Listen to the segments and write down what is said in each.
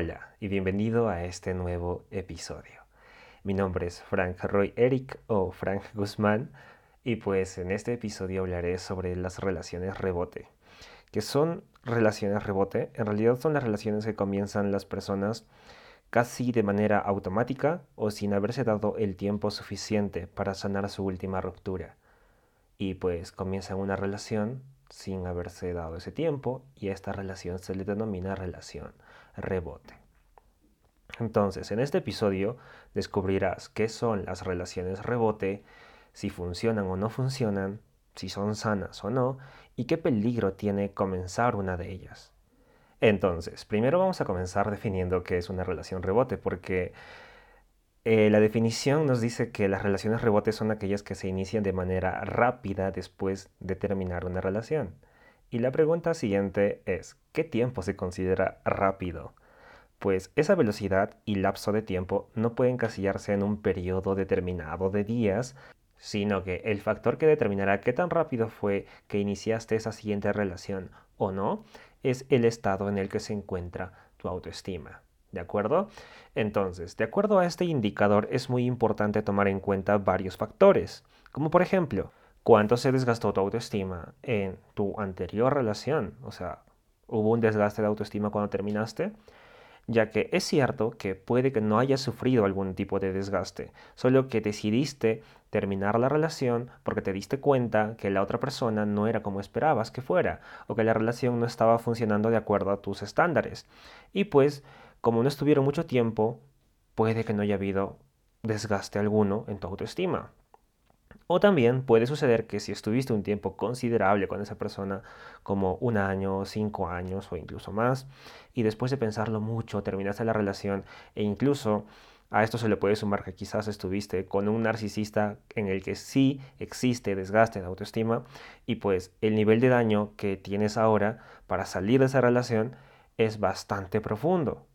Hola y bienvenido a este nuevo episodio. Mi nombre es Frank Roy Eric o Frank Guzmán y pues en este episodio hablaré sobre las relaciones rebote. que son relaciones rebote? En realidad son las relaciones que comienzan las personas casi de manera automática o sin haberse dado el tiempo suficiente para sanar su última ruptura. Y pues comienzan una relación sin haberse dado ese tiempo y a esta relación se le denomina relación rebote. Entonces, en este episodio descubrirás qué son las relaciones rebote, si funcionan o no funcionan, si son sanas o no, y qué peligro tiene comenzar una de ellas. Entonces, primero vamos a comenzar definiendo qué es una relación rebote, porque eh, la definición nos dice que las relaciones rebote son aquellas que se inician de manera rápida después de terminar una relación. Y la pregunta siguiente es, ¿qué tiempo se considera rápido? Pues esa velocidad y lapso de tiempo no pueden encasillarse en un periodo determinado de días, sino que el factor que determinará qué tan rápido fue que iniciaste esa siguiente relación o no es el estado en el que se encuentra tu autoestima. ¿De acuerdo? Entonces, de acuerdo a este indicador es muy importante tomar en cuenta varios factores, como por ejemplo, cuánto se desgastó tu autoestima en tu anterior relación, o sea, hubo un desgaste de autoestima cuando terminaste, ya que es cierto que puede que no hayas sufrido algún tipo de desgaste, solo que decidiste terminar la relación porque te diste cuenta que la otra persona no era como esperabas que fuera, o que la relación no estaba funcionando de acuerdo a tus estándares. Y pues, como no estuvieron mucho tiempo, puede que no haya habido desgaste alguno en tu autoestima. O también puede suceder que si estuviste un tiempo considerable con esa persona, como un año, cinco años o incluso más, y después de pensarlo mucho terminaste la relación e incluso a esto se le puede sumar que quizás estuviste con un narcisista en el que sí existe desgaste de autoestima y pues el nivel de daño que tienes ahora para salir de esa relación es bastante profundo.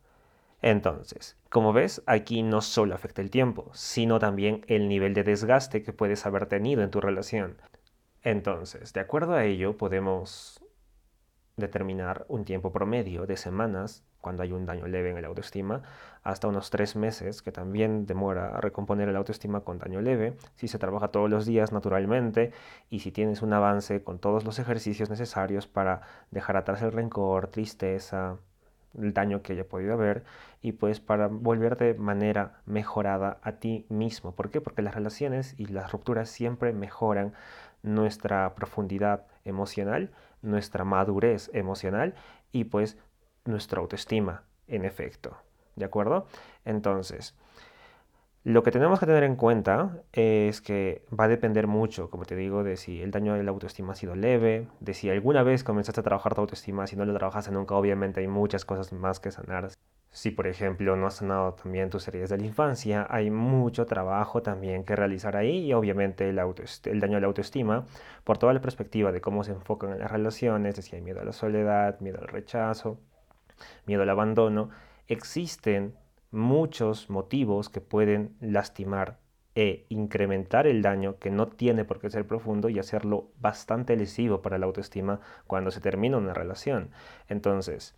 Entonces, como ves, aquí no solo afecta el tiempo, sino también el nivel de desgaste que puedes haber tenido en tu relación. Entonces, de acuerdo a ello, podemos determinar un tiempo promedio de semanas cuando hay un daño leve en el autoestima, hasta unos tres meses, que también demora a recomponer el autoestima con daño leve, si se trabaja todos los días naturalmente y si tienes un avance con todos los ejercicios necesarios para dejar atrás el rencor, tristeza, el daño que haya podido haber y pues para volver de manera mejorada a ti mismo. ¿Por qué? Porque las relaciones y las rupturas siempre mejoran nuestra profundidad emocional, nuestra madurez emocional y pues nuestra autoestima en efecto. ¿De acuerdo? Entonces, lo que tenemos que tener en cuenta es que va a depender mucho, como te digo, de si el daño de la autoestima ha sido leve, de si alguna vez comenzaste a trabajar tu autoestima, si no lo trabajaste nunca, obviamente hay muchas cosas más que sanar. Si, por ejemplo, no has sanado también tus heridas de la infancia, hay mucho trabajo también que realizar ahí y obviamente el, el daño de la autoestima, por toda la perspectiva de cómo se enfocan en las relaciones, de si hay miedo a la soledad, miedo al rechazo, miedo al abandono, existen muchos motivos que pueden lastimar e incrementar el daño que no tiene por qué ser profundo y hacerlo bastante lesivo para la autoestima cuando se termina una relación. Entonces,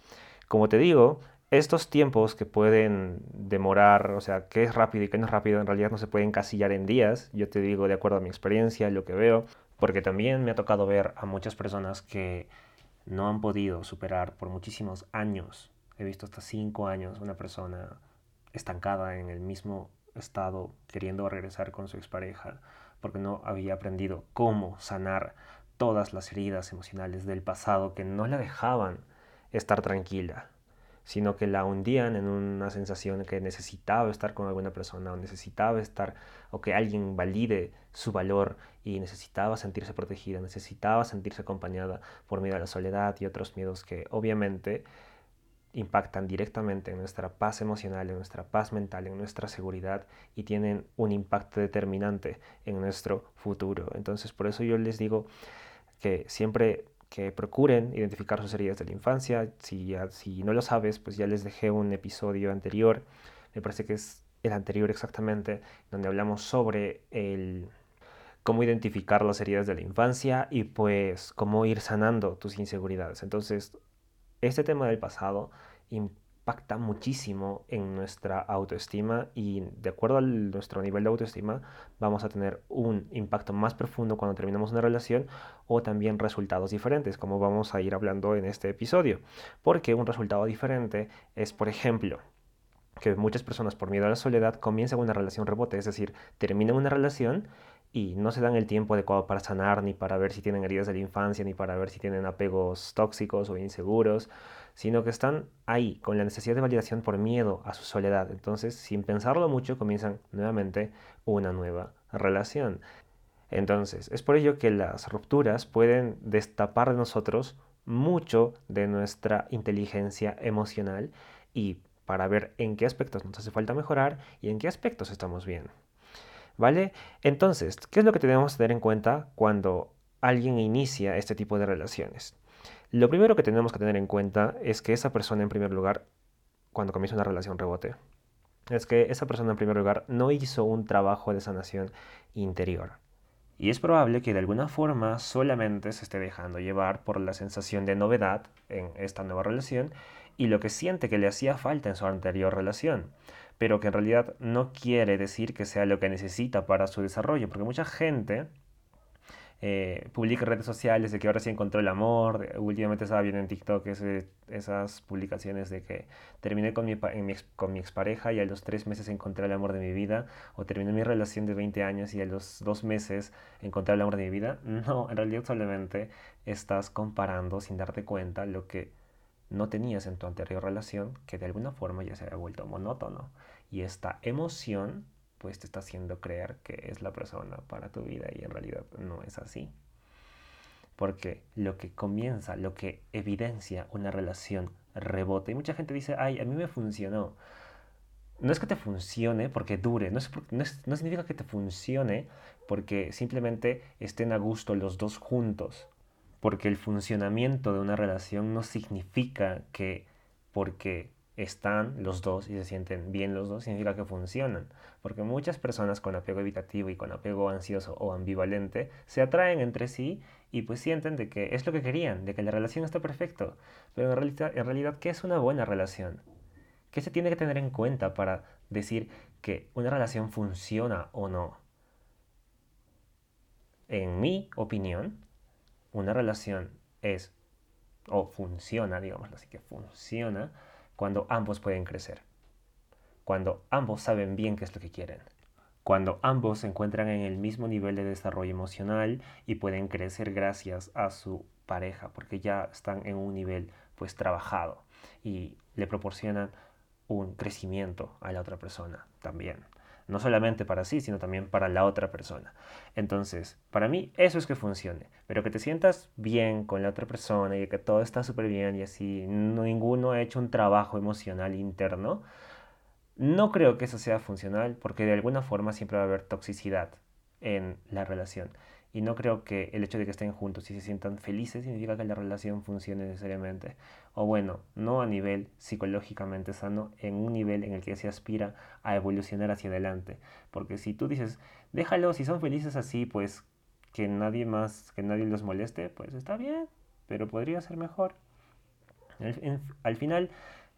como te digo, estos tiempos que pueden demorar, o sea, qué es rápido y qué no es rápido, en realidad no se pueden casillar en días. Yo te digo de acuerdo a mi experiencia, lo que veo, porque también me ha tocado ver a muchas personas que no han podido superar por muchísimos años. He visto hasta cinco años una persona estancada en el mismo estado, queriendo regresar con su expareja, porque no había aprendido cómo sanar todas las heridas emocionales del pasado que no la dejaban estar tranquila, sino que la hundían en una sensación que necesitaba estar con alguna persona o necesitaba estar o que alguien valide su valor y necesitaba sentirse protegida, necesitaba sentirse acompañada por miedo a la soledad y otros miedos que obviamente impactan directamente en nuestra paz emocional, en nuestra paz mental, en nuestra seguridad y tienen un impacto determinante en nuestro futuro. Entonces, por eso yo les digo que siempre que procuren identificar sus heridas de la infancia. Si, no lo sabes, pues ya les dejé un episodio anterior, me parece que es el anterior exactamente, donde hablamos sobre cómo identificar las heridas de la infancia y pues cómo ir sanando tus inseguridades. Entonces, este tema del pasado impacta muchísimo en nuestra autoestima y de acuerdo a nuestro nivel de autoestima vamos a tener un impacto más profundo cuando terminamos una relación o también resultados diferentes, como vamos a ir hablando en este episodio. Porque un resultado diferente es, por ejemplo, que muchas personas por miedo a la soledad comienzan una relación rebote, es decir, terminan una relación y no se dan el tiempo adecuado para sanar, ni para ver si tienen heridas de la infancia, ni para ver si tienen apegos tóxicos o inseguros, sino que están ahí con la necesidad de validación por miedo a su soledad. Entonces, sin pensarlo mucho, comienzan nuevamente una nueva relación. Entonces, es por ello que las rupturas pueden destapar de nosotros mucho de nuestra inteligencia emocional y para ver en qué aspectos nos hace falta mejorar y en qué aspectos estamos bien. ¿Vale? Entonces, ¿qué es lo que tenemos que tener en cuenta cuando alguien inicia este tipo de relaciones? Lo primero que tenemos que tener en cuenta es que esa persona, en primer lugar, cuando comienza una relación rebote, es que esa persona, en primer lugar, no hizo un trabajo de sanación interior. Y es probable que de alguna forma solamente se esté dejando llevar por la sensación de novedad en esta nueva relación y lo que siente que le hacía falta en su anterior relación pero que en realidad no quiere decir que sea lo que necesita para su desarrollo, porque mucha gente eh, publica en redes sociales de que ahora sí encontró el amor, últimamente estaba viendo en TikTok esas publicaciones de que terminé con mi, con mi expareja y a los tres meses encontré el amor de mi vida, o terminé mi relación de 20 años y a los dos meses encontré el amor de mi vida. No, en realidad solamente estás comparando sin darte cuenta lo que no tenías en tu anterior relación que de alguna forma ya se había vuelto monótono. Y esta emoción pues te está haciendo creer que es la persona para tu vida y en realidad no es así. Porque lo que comienza, lo que evidencia una relación rebote, y mucha gente dice, ay, a mí me funcionó. No es que te funcione porque dure, no, no, no significa que te funcione porque simplemente estén a gusto los dos juntos porque el funcionamiento de una relación no significa que porque están los dos y se sienten bien los dos, significa que funcionan. Porque muchas personas con apego evitativo y con apego ansioso o ambivalente se atraen entre sí y pues sienten de que es lo que querían, de que la relación está perfecto. Pero en realidad, en realidad ¿qué es una buena relación? ¿Qué se tiene que tener en cuenta para decir que una relación funciona o no? En mi opinión, una relación es o funciona, digamos así que funciona cuando ambos pueden crecer, cuando ambos saben bien qué es lo que quieren, cuando ambos se encuentran en el mismo nivel de desarrollo emocional y pueden crecer gracias a su pareja, porque ya están en un nivel pues trabajado. Y le proporcionan un crecimiento a la otra persona también no solamente para sí, sino también para la otra persona. Entonces, para mí eso es que funcione, pero que te sientas bien con la otra persona y que todo está súper bien y así, ninguno ha hecho un trabajo emocional interno, no creo que eso sea funcional porque de alguna forma siempre va a haber toxicidad en la relación. Y no creo que el hecho de que estén juntos y se sientan felices significa que la relación funcione necesariamente. O bueno, no a nivel psicológicamente sano, en un nivel en el que se aspira a evolucionar hacia adelante. Porque si tú dices, déjalo, si son felices así, pues que nadie más, que nadie los moleste, pues está bien, pero podría ser mejor. Al, al final,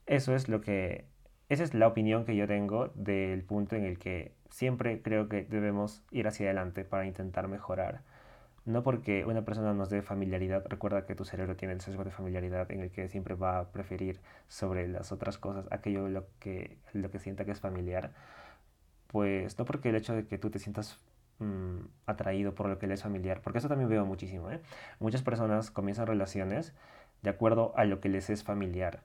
eso es lo que, esa es la opinión que yo tengo del punto en el que siempre creo que debemos ir hacia adelante para intentar mejorar. No porque una persona nos dé familiaridad, recuerda que tu cerebro tiene el sesgo de familiaridad en el que siempre va a preferir sobre las otras cosas aquello lo que, lo que sienta que es familiar. Pues no porque el hecho de que tú te sientas mm, atraído por lo que le es familiar, porque eso también veo muchísimo. ¿eh? Muchas personas comienzan relaciones de acuerdo a lo que les es familiar.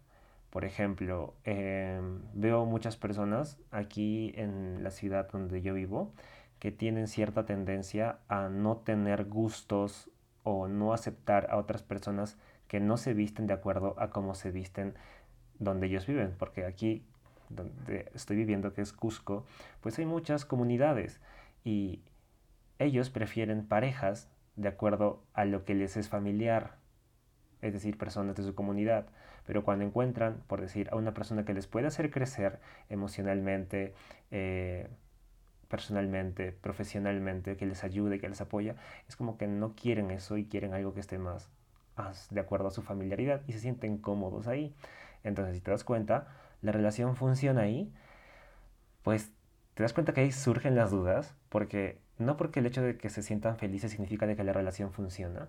Por ejemplo, em, veo muchas personas aquí en la ciudad donde yo vivo que tienen cierta tendencia a no tener gustos o no aceptar a otras personas que no se visten de acuerdo a cómo se visten donde ellos viven. Porque aquí donde estoy viviendo, que es Cusco, pues hay muchas comunidades y ellos prefieren parejas de acuerdo a lo que les es familiar, es decir, personas de su comunidad. Pero cuando encuentran, por decir, a una persona que les puede hacer crecer emocionalmente, eh, personalmente, profesionalmente, que les ayude, que les apoya, es como que no quieren eso y quieren algo que esté más, de acuerdo a su familiaridad y se sienten cómodos ahí. Entonces, si te das cuenta, la relación funciona ahí, pues te das cuenta que ahí surgen las dudas, porque no porque el hecho de que se sientan felices significa de que la relación funciona,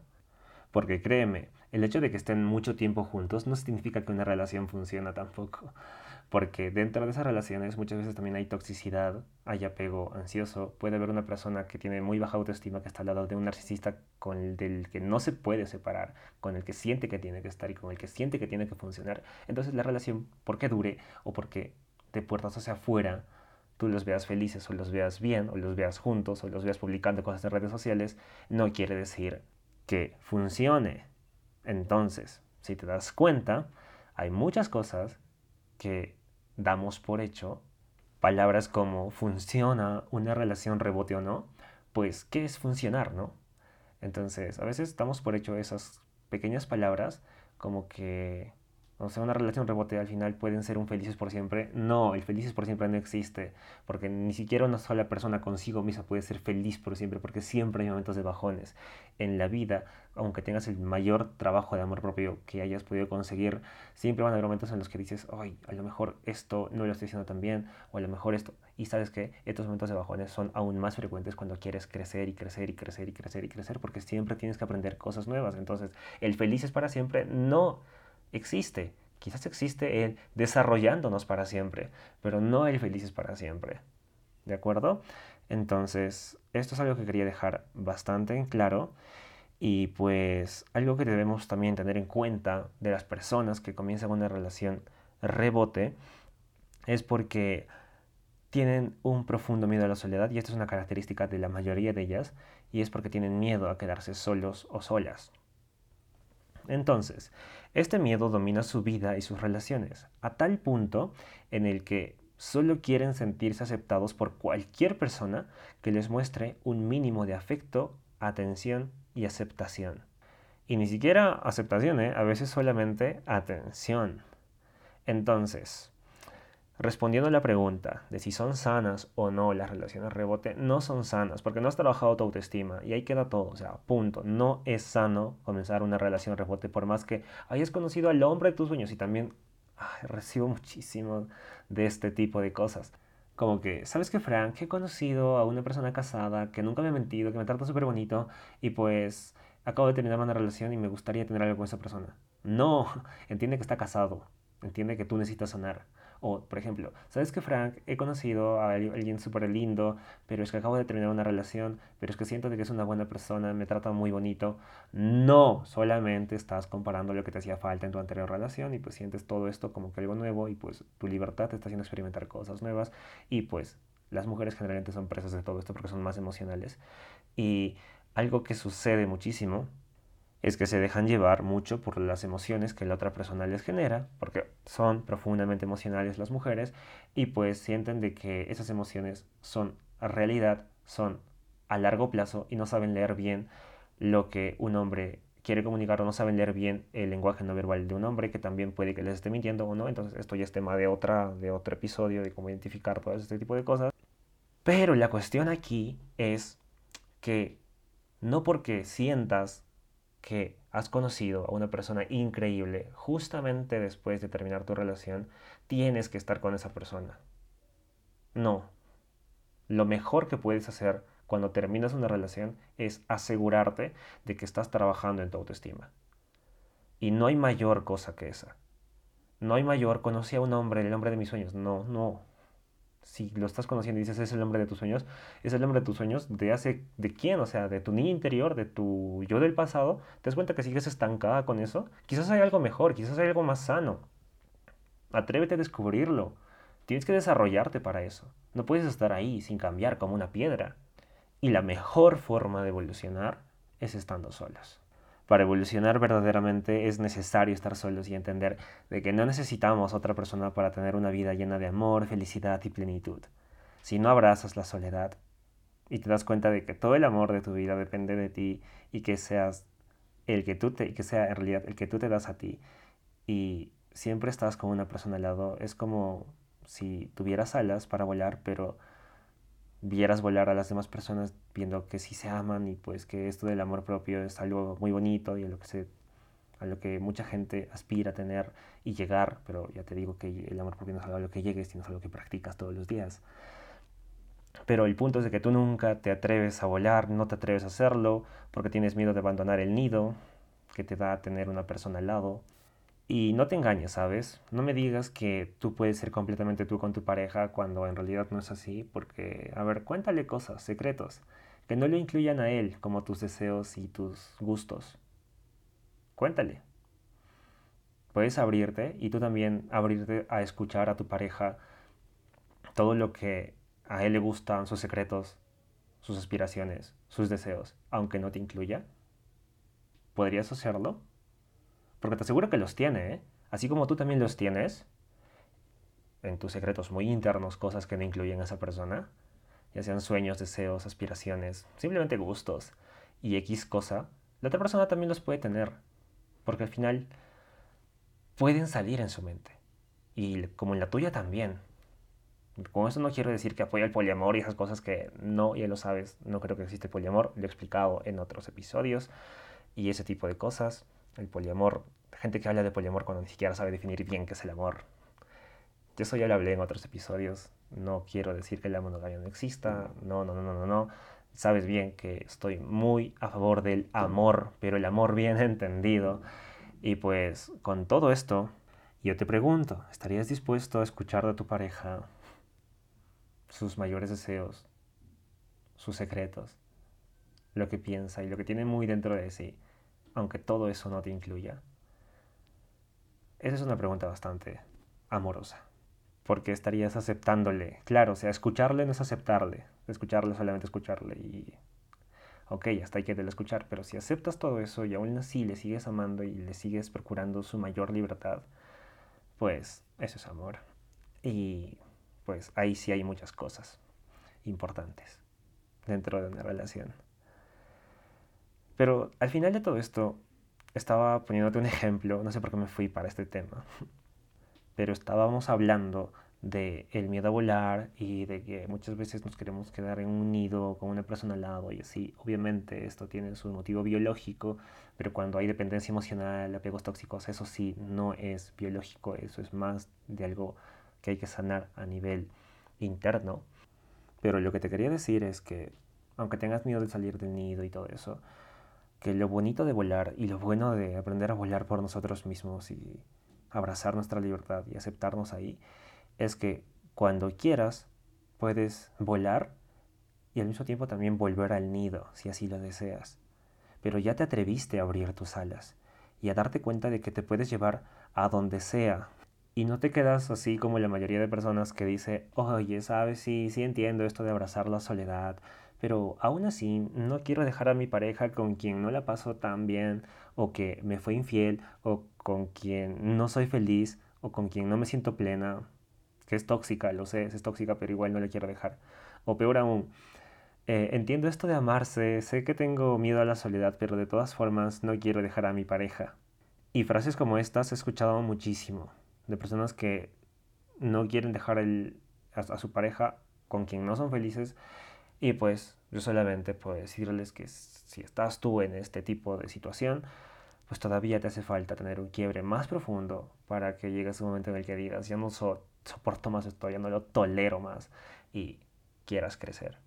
porque créeme, el hecho de que estén mucho tiempo juntos no significa que una relación funciona tampoco. Porque dentro de esas relaciones muchas veces también hay toxicidad, hay apego ansioso. Puede haber una persona que tiene muy baja autoestima que está al lado de un narcisista con el del que no se puede separar, con el que siente que tiene que estar y con el que siente que tiene que funcionar. Entonces la relación, porque dure o porque de puertas hacia afuera tú los veas felices o los veas bien o los veas juntos o los veas publicando cosas en redes sociales, no quiere decir que funcione. Entonces, si te das cuenta, hay muchas cosas que damos por hecho, palabras como funciona una relación rebote o no, pues ¿qué es funcionar, no? Entonces, a veces damos por hecho esas pequeñas palabras como que o sea, una relación rebote al final pueden ser un felices por siempre. No, el felices por siempre no existe, porque ni siquiera una sola persona consigo misma puede ser feliz por siempre, porque siempre hay momentos de bajones. En la vida, aunque tengas el mayor trabajo de amor propio que hayas podido conseguir, siempre van a haber momentos en los que dices, ay, a lo mejor esto no lo estoy haciendo tan bien, o a lo mejor esto. Y sabes que estos momentos de bajones son aún más frecuentes cuando quieres crecer y crecer y crecer y crecer y crecer, porque siempre tienes que aprender cosas nuevas. Entonces, el felices para siempre no existe. Quizás existe el desarrollándonos para siempre, pero no el felices para siempre. ¿De acuerdo? Entonces, esto es algo que quería dejar bastante en claro y pues algo que debemos también tener en cuenta de las personas que comienzan una relación rebote es porque tienen un profundo miedo a la soledad y esta es una característica de la mayoría de ellas y es porque tienen miedo a quedarse solos o solas. Entonces, este miedo domina su vida y sus relaciones, a tal punto en el que solo quieren sentirse aceptados por cualquier persona que les muestre un mínimo de afecto, atención y aceptación. Y ni siquiera aceptación, ¿eh? a veces solamente atención. Entonces, Respondiendo a la pregunta de si son sanas o no las relaciones rebote, no son sanas porque no has trabajado tu autoestima y ahí queda todo, o sea, punto. No es sano comenzar una relación rebote por más que hayas conocido al hombre de tus sueños y también recibo muchísimo de este tipo de cosas. Como que, ¿sabes qué, Frank? He conocido a una persona casada que nunca me ha mentido, que me trata súper bonito y pues acabo de terminar una relación y me gustaría tener algo con esa persona. No, entiende que está casado, entiende que tú necesitas sanar. O, por ejemplo, ¿sabes que Frank? He conocido a alguien súper lindo, pero es que acabo de terminar una relación, pero es que siento de que es una buena persona, me trata muy bonito. No, solamente estás comparando lo que te hacía falta en tu anterior relación y pues sientes todo esto como que algo nuevo y pues tu libertad te está haciendo experimentar cosas nuevas y pues las mujeres generalmente son presas de todo esto porque son más emocionales. Y algo que sucede muchísimo es que se dejan llevar mucho por las emociones que la otra persona les genera, porque son profundamente emocionales las mujeres, y pues sienten de que esas emociones son realidad, son a largo plazo y no saben leer bien lo que un hombre quiere comunicar o no saben leer bien el lenguaje no verbal de un hombre que también puede que les esté mintiendo o no. Entonces esto ya es tema de, otra, de otro episodio de cómo identificar todo este tipo de cosas. Pero la cuestión aquí es que no porque sientas que has conocido a una persona increíble justamente después de terminar tu relación, tienes que estar con esa persona. No. Lo mejor que puedes hacer cuando terminas una relación es asegurarte de que estás trabajando en tu autoestima. Y no hay mayor cosa que esa. No hay mayor, conocí a un hombre, el hombre de mis sueños. No, no, si lo estás conociendo y dices es el hombre de tus sueños, es el hombre de tus sueños de hace, ¿de quién? O sea, de tu niño interior, de tu yo del pasado, ¿te das cuenta que sigues estancada con eso? Quizás hay algo mejor, quizás hay algo más sano. Atrévete a descubrirlo. Tienes que desarrollarte para eso. No puedes estar ahí sin cambiar como una piedra. Y la mejor forma de evolucionar es estando solas. Para evolucionar verdaderamente es necesario estar solos y entender de que no necesitamos otra persona para tener una vida llena de amor, felicidad y plenitud. Si no abrazas la soledad y te das cuenta de que todo el amor de tu vida depende de ti y que seas el que tú te, que sea en realidad el que tú te das a ti y siempre estás con una persona al lado, es como si tuvieras alas para volar, pero vieras volar a las demás personas viendo que sí se aman y pues que esto del amor propio es algo muy bonito y a lo que se, a lo que mucha gente aspira a tener y llegar, pero ya te digo que el amor propio no es algo a lo que llegues, sino es algo que practicas todos los días. Pero el punto es de que tú nunca te atreves a volar, no te atreves a hacerlo, porque tienes miedo de abandonar el nido que te da tener una persona al lado. Y no te engañes, ¿sabes? No me digas que tú puedes ser completamente tú con tu pareja cuando en realidad no es así, porque, a ver, cuéntale cosas, secretos, que no le incluyan a él como tus deseos y tus gustos. Cuéntale. Puedes abrirte y tú también abrirte a escuchar a tu pareja todo lo que a él le gustan, sus secretos, sus aspiraciones, sus deseos, aunque no te incluya? ¿Podrías hacerlo? Porque te aseguro que los tiene, ¿eh? Así como tú también los tienes en tus secretos muy internos, cosas que no incluyen a esa persona, ya sean sueños, deseos, aspiraciones, simplemente gustos y X cosa, la otra persona también los puede tener, porque al final pueden salir en su mente, y como en la tuya también. Con eso no quiero decir que apoya el poliamor y esas cosas que no, ya lo sabes, no creo que existe poliamor, lo he explicado en otros episodios y ese tipo de cosas. El poliamor, gente que habla de poliamor cuando ni siquiera sabe definir bien qué es el amor. Yo eso ya lo hablé en otros episodios, no quiero decir que la monogamia no exista, no, no, no, no, no, no. Sabes bien que estoy muy a favor del amor, pero el amor bien entendido. Y pues con todo esto, yo te pregunto, ¿estarías dispuesto a escuchar de tu pareja sus mayores deseos, sus secretos, lo que piensa y lo que tiene muy dentro de sí, aunque todo eso no te incluya? Esa es una pregunta bastante amorosa, porque estarías aceptándole. Claro, o sea, escucharle no es aceptarle, escucharle solamente escucharle y... Ok, hasta hay que escuchar, pero si aceptas todo eso y aún así le sigues amando y le sigues procurando su mayor libertad, pues eso es amor. Y pues ahí sí hay muchas cosas importantes dentro de una relación. Pero al final de todo esto, estaba poniéndote un ejemplo, no sé por qué me fui para este tema, pero estábamos hablando de el miedo a volar y de que muchas veces nos queremos quedar en un nido con una persona al lado y así. Obviamente esto tiene su motivo biológico, pero cuando hay dependencia emocional, apegos tóxicos, eso sí no es biológico, eso es más de algo que hay que sanar a nivel interno. Pero lo que te quería decir es que, aunque tengas miedo de salir del nido y todo eso, que lo bonito de volar y lo bueno de aprender a volar por nosotros mismos y abrazar nuestra libertad y aceptarnos ahí, es que cuando quieras puedes volar y al mismo tiempo también volver al nido, si así lo deseas. Pero ya te atreviste a abrir tus alas y a darte cuenta de que te puedes llevar a donde sea y no te quedas así como la mayoría de personas que dice, oye, sabes, sí, sí entiendo esto de abrazar la soledad, pero aún así no quiero dejar a mi pareja con quien no la paso tan bien, o que me fue infiel, o con quien no soy feliz, o con quien no me siento plena, que es tóxica, lo sé, es tóxica, pero igual no la quiero dejar. O peor aún, eh, entiendo esto de amarse, sé que tengo miedo a la soledad, pero de todas formas no quiero dejar a mi pareja. Y frases como estas he escuchado muchísimo de personas que no quieren dejar a, su pareja con quien no son felices y pues yo solamente puedo decirles que si estás tú en este tipo de situación, pues todavía te hace falta tener un quiebre más profundo para que llegue ese momento en el que digas, ya no soporto más esto, ya no lo tolero más y quieras crecer.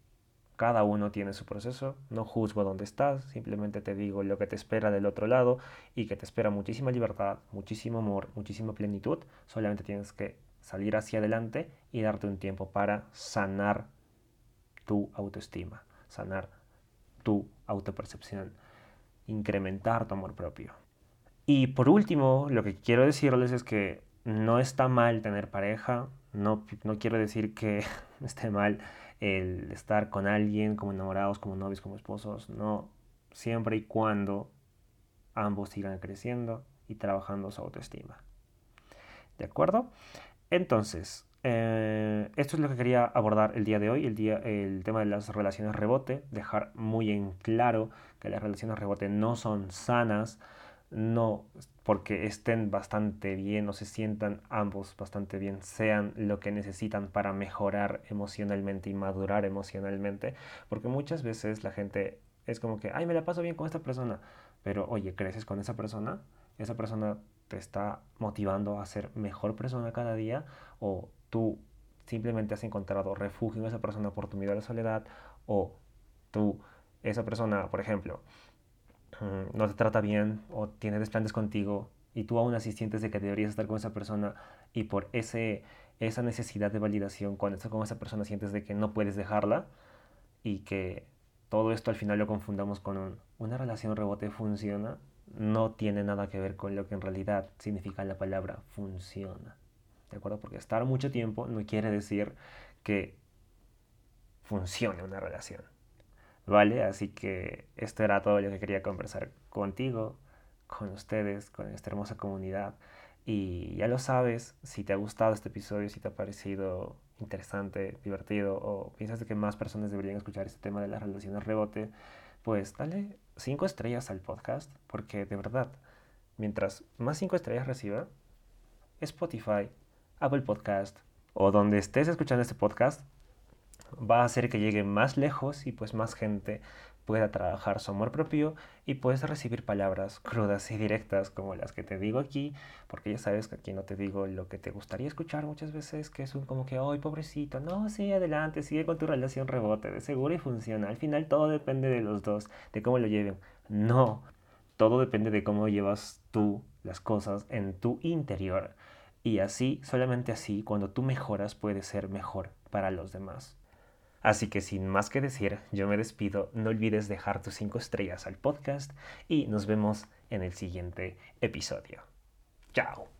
Cada uno tiene su proceso, no juzgo dónde estás, simplemente te digo lo que te espera del otro lado y que te espera muchísima libertad, muchísimo amor, muchísima plenitud. Solamente tienes que salir hacia adelante y darte un tiempo para sanar tu autoestima, sanar tu autopercepción, incrementar tu amor propio. Y por último, lo que quiero decirles es que no está mal tener pareja, no, no quiero decir que esté mal el estar con alguien como enamorados, como novios, como esposos, no, siempre y cuando ambos sigan creciendo y trabajando su autoestima. ¿De acuerdo? Entonces, eh, esto es lo que quería abordar el día de hoy, el, día, el tema de las relaciones rebote, dejar muy en claro que las relaciones rebote no son sanas, no porque estén bastante bien o se sientan ambos bastante bien, sean lo que necesitan para mejorar emocionalmente y madurar emocionalmente, porque muchas veces la gente es como que, ay, me la paso bien con esta persona, pero oye, creces con esa persona esa persona te está motivando a ser mejor persona cada día o tú simplemente has encontrado refugio en esa persona por tu miedo a la soledad o tú, esa persona, por ejemplo, mm, no te trata bien o tiene desplantes contigo y tú aún así sientes de que deberías estar con esa persona y por ese, esa necesidad de validación, cuando estás con esa persona sientes de que no puedes dejarla y que todo esto al final lo confundamos con una relación rebote funciona, no tiene nada que ver con lo que en realidad significa la palabra funciona. ¿De acuerdo? Porque estar mucho tiempo no quiere decir que funcione una relación. ¿Vale? Así que esto era todo lo que quería conversar contigo, con ustedes, con esta hermosa comunidad. Y ya lo sabes, si te ha gustado este episodio, si te ha parecido interesante, divertido o piensas que más personas deberían escuchar este tema de las relaciones rebote, pues dale cinco estrellas al podcast, porque de verdad, mientras más cinco estrellas reciba, Spotify, Apple Podcast o donde estés escuchando este podcast, va a hacer que llegue más lejos y pues más gente pueda trabajar su amor propio y puedes recibir palabras crudas y directas como las que te digo aquí, porque ya sabes que aquí no te digo lo que te gustaría escuchar muchas veces, que es un como que, ay, pobrecito, no, sí, adelante, sigue con tu relación rebote, de seguro y funciona. Al final todo depende de los dos, de cómo lo lleven. No, todo depende de cómo llevas tú las cosas en tu interior. Y así, solamente así, cuando tú mejoras, puedes ser mejor para los demás. Así que sin más que decir, yo me despido. No olvides dejar tus 5 estrellas al podcast y nos vemos en el siguiente episodio. Chao.